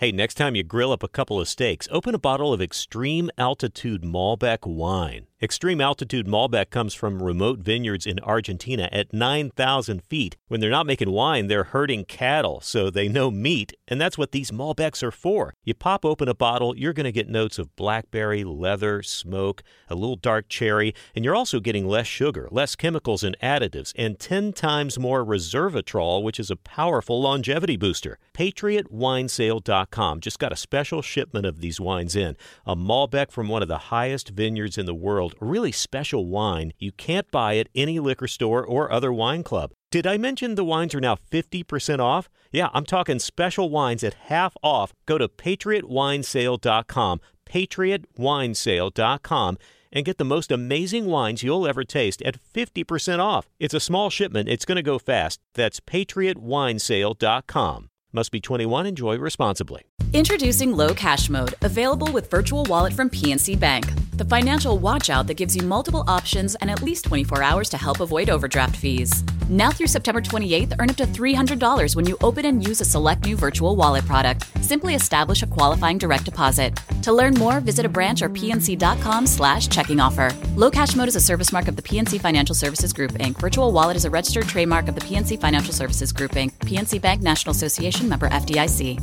Hey, next time you grill up a couple of steaks, open a bottle of Extreme Altitude Malbec wine. Extreme altitude Malbec comes from remote vineyards in Argentina at 9,000 feet. When they're not making wine, they're herding cattle, so they know meat, and that's what these Malbecs are for. You pop open a bottle, you're going to get notes of blackberry, leather, smoke, a little dark cherry, and you're also getting less sugar, less chemicals and additives, and 10 times more resveratrol, which is a powerful longevity booster. PatriotWinesale.com just got a special shipment of these wines in. A Malbec from one of the highest vineyards in the world a really special wine you can't buy at any liquor store or other wine club. Did I mention the wines are now 50% off? Yeah, I'm talking special wines at half off. Go to patriotwinesale.com, patriotwinesale.com, and get the most amazing wines you'll ever taste at 50% off. It's a small shipment, it's going to go fast. That's patriotwinesale.com. Must be 21, enjoy responsibly. Introducing Low Cash Mode, available with Virtual Wallet from PNC Bank the financial watchout that gives you multiple options and at least 24 hours to help avoid overdraft fees. Now through September 28th, earn up to $300 when you open and use a select new virtual wallet product. Simply establish a qualifying direct deposit. To learn more, visit a branch or pnc.com slash checking offer. Low Cash Mode is a service mark of the PNC Financial Services Group, Inc. Virtual Wallet is a registered trademark of the PNC Financial Services Group, Inc. PNC Bank National Association member FDIC.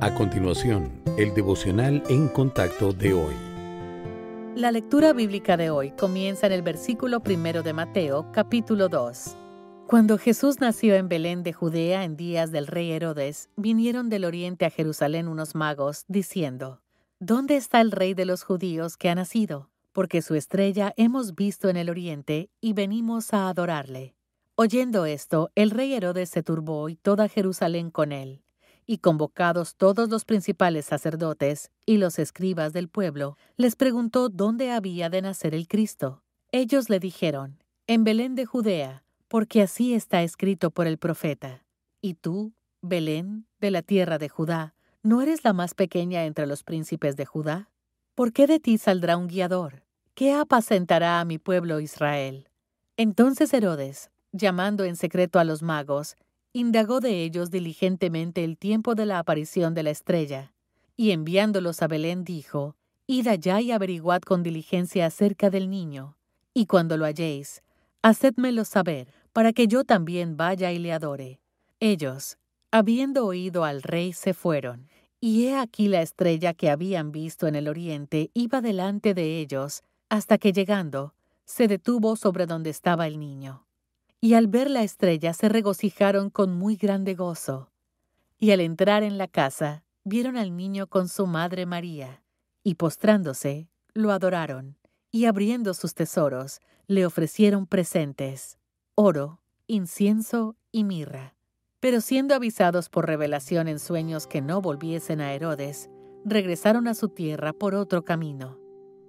A continuación, el devocional en contacto de hoy. La lectura bíblica de hoy comienza en el versículo primero de Mateo, capítulo 2. Cuando Jesús nació en Belén de Judea en días del rey Herodes, vinieron del oriente a Jerusalén unos magos, diciendo, ¿Dónde está el rey de los judíos que ha nacido? Porque su estrella hemos visto en el oriente y venimos a adorarle. Oyendo esto, el rey Herodes se turbó y toda Jerusalén con él y convocados todos los principales sacerdotes y los escribas del pueblo, les preguntó dónde había de nacer el Cristo. Ellos le dijeron, en Belén de Judea, porque así está escrito por el profeta. Y tú, Belén, de la tierra de Judá, ¿no eres la más pequeña entre los príncipes de Judá? ¿Por qué de ti saldrá un guiador? ¿Qué apacentará a mi pueblo Israel? Entonces Herodes, llamando en secreto a los magos, indagó de ellos diligentemente el tiempo de la aparición de la estrella, y enviándolos a Belén dijo, Id allá y averiguad con diligencia acerca del niño, y cuando lo halléis, hacedmelo saber, para que yo también vaya y le adore. Ellos, habiendo oído al rey, se fueron, y he aquí la estrella que habían visto en el oriente iba delante de ellos, hasta que llegando, se detuvo sobre donde estaba el niño y al ver la estrella se regocijaron con muy grande gozo. Y al entrar en la casa, vieron al niño con su madre María, y postrándose, lo adoraron, y abriendo sus tesoros, le ofrecieron presentes, oro, incienso y mirra. Pero siendo avisados por revelación en sueños que no volviesen a Herodes, regresaron a su tierra por otro camino.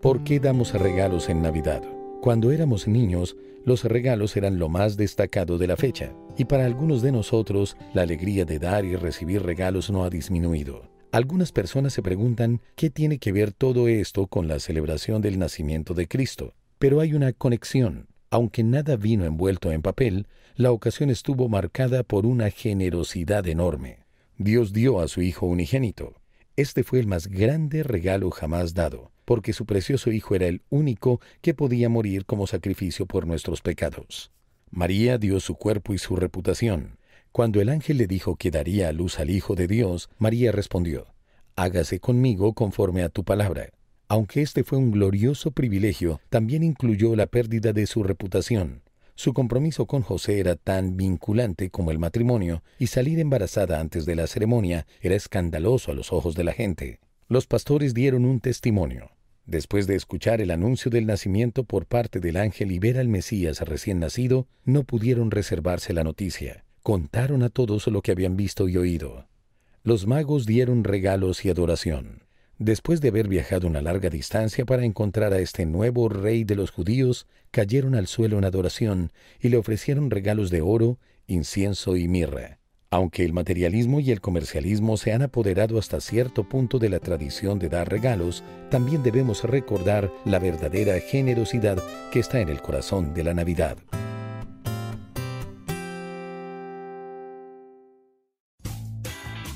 ¿Por qué damos regalos en Navidad? Cuando éramos niños, los regalos eran lo más destacado de la fecha, y para algunos de nosotros la alegría de dar y recibir regalos no ha disminuido. Algunas personas se preguntan qué tiene que ver todo esto con la celebración del nacimiento de Cristo, pero hay una conexión. Aunque nada vino envuelto en papel, la ocasión estuvo marcada por una generosidad enorme. Dios dio a su Hijo unigénito. Este fue el más grande regalo jamás dado porque su precioso Hijo era el único que podía morir como sacrificio por nuestros pecados. María dio su cuerpo y su reputación. Cuando el ángel le dijo que daría a luz al Hijo de Dios, María respondió, Hágase conmigo conforme a tu palabra. Aunque este fue un glorioso privilegio, también incluyó la pérdida de su reputación. Su compromiso con José era tan vinculante como el matrimonio, y salir embarazada antes de la ceremonia era escandaloso a los ojos de la gente. Los pastores dieron un testimonio. Después de escuchar el anuncio del nacimiento por parte del ángel y ver al Mesías recién nacido, no pudieron reservarse la noticia. Contaron a todos lo que habían visto y oído. Los magos dieron regalos y adoración. Después de haber viajado una larga distancia para encontrar a este nuevo rey de los judíos, cayeron al suelo en adoración y le ofrecieron regalos de oro, incienso y mirra. Aunque el materialismo y el comercialismo se han apoderado hasta cierto punto de la tradición de dar regalos, también debemos recordar la verdadera generosidad que está en el corazón de la Navidad.